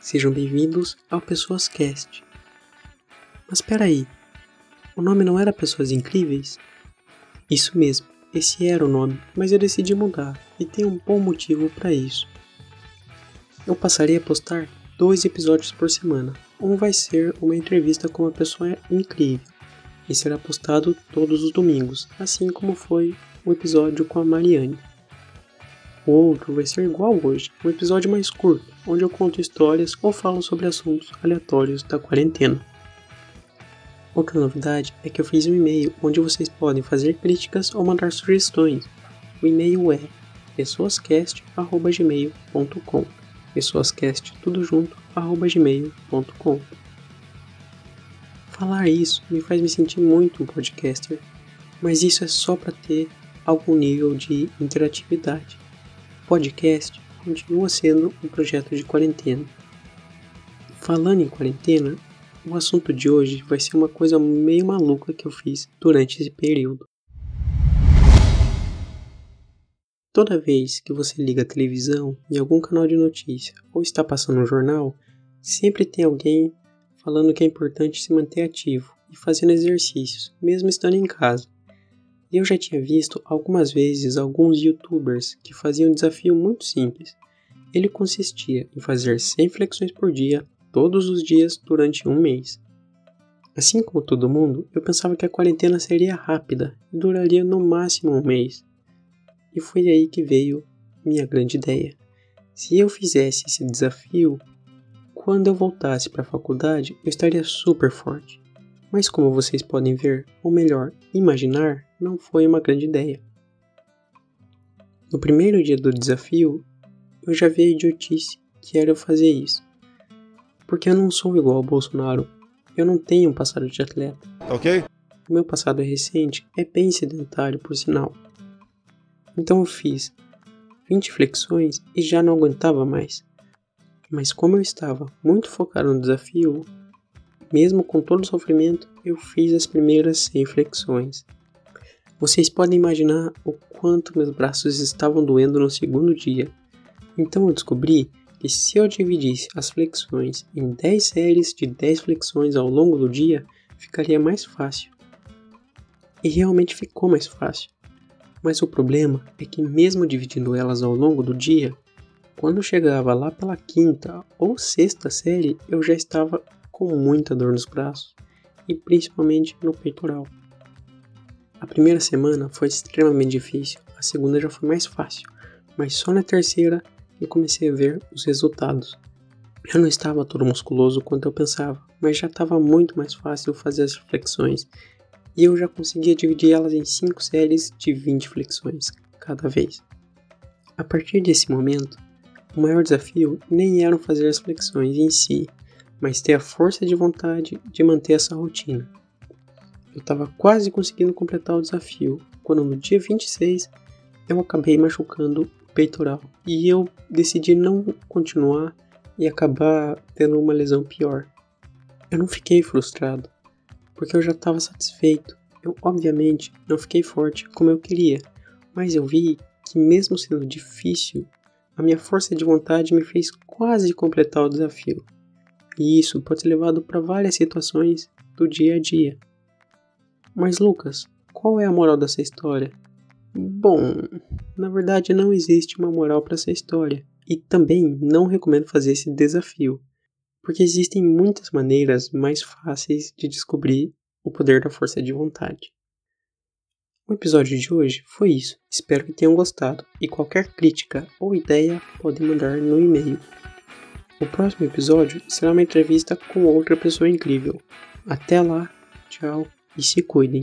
Sejam bem-vindos ao Pessoas Cast. Mas espera aí, o nome não era Pessoas Incríveis? Isso mesmo, esse era o nome, mas eu decidi mudar e tem um bom motivo para isso. Eu passarei a postar dois episódios por semana. Um vai ser uma entrevista com uma pessoa incrível e será postado todos os domingos, assim como foi o episódio com a Mariane. Outro vai ser igual hoje, um episódio mais curto, onde eu conto histórias ou falo sobre assuntos aleatórios da quarentena. Outra novidade é que eu fiz um e-mail onde vocês podem fazer críticas ou mandar sugestões. O e-mail é pessoascast@gmail.com. Pessoascast tudo junto gmail.com. Falar isso me faz me sentir muito um podcaster, mas isso é só para ter algum nível de interatividade podcast continua sendo um projeto de quarentena. Falando em quarentena, o assunto de hoje vai ser uma coisa meio maluca que eu fiz durante esse período. Toda vez que você liga a televisão em algum canal de notícia ou está passando um jornal, sempre tem alguém falando que é importante se manter ativo e fazendo exercícios, mesmo estando em casa. Eu já tinha visto algumas vezes alguns youtubers que faziam um desafio muito simples. Ele consistia em fazer 100 flexões por dia, todos os dias durante um mês. Assim como todo mundo, eu pensava que a quarentena seria rápida e duraria no máximo um mês. E foi aí que veio minha grande ideia. Se eu fizesse esse desafio, quando eu voltasse para a faculdade, eu estaria super forte. Mas como vocês podem ver, ou melhor, imaginar, não foi uma grande ideia. No primeiro dia do desafio, eu já vi a idiotice que era eu fazer isso. Porque eu não sou igual ao Bolsonaro. Eu não tenho um passado de atleta. Ok? O meu passado é recente, é bem sedentário, por sinal. Então eu fiz 20 flexões e já não aguentava mais. Mas como eu estava muito focado no desafio, mesmo com todo o sofrimento, eu fiz as primeiras 100 flexões. Vocês podem imaginar o quanto meus braços estavam doendo no segundo dia. Então eu descobri que se eu dividisse as flexões em 10 séries de 10 flexões ao longo do dia, ficaria mais fácil. E realmente ficou mais fácil. Mas o problema é que, mesmo dividindo elas ao longo do dia, quando chegava lá pela quinta ou sexta série, eu já estava com muita dor nos braços e principalmente no peitoral. A primeira semana foi extremamente difícil, a segunda já foi mais fácil, mas só na terceira eu comecei a ver os resultados. Eu não estava todo musculoso quanto eu pensava, mas já estava muito mais fácil fazer as flexões e eu já conseguia dividir elas em 5 séries de 20 flexões cada vez. A partir desse momento, o maior desafio nem era fazer as flexões em si, mas ter a força de vontade de manter essa rotina. Eu estava quase conseguindo completar o desafio, quando no dia 26 eu acabei machucando o peitoral e eu decidi não continuar e acabar tendo uma lesão pior. Eu não fiquei frustrado, porque eu já estava satisfeito. Eu, obviamente, não fiquei forte como eu queria, mas eu vi que, mesmo sendo difícil, a minha força de vontade me fez quase completar o desafio. E isso pode ser levado para várias situações do dia a dia. Mas Lucas, qual é a moral dessa história? Bom, na verdade não existe uma moral para essa história. E também não recomendo fazer esse desafio, porque existem muitas maneiras mais fáceis de descobrir o poder da força de vontade. O episódio de hoje foi isso. Espero que tenham gostado e qualquer crítica ou ideia podem mandar no e-mail. O próximo episódio será uma entrevista com outra pessoa incrível. Até lá, tchau e se cuidem.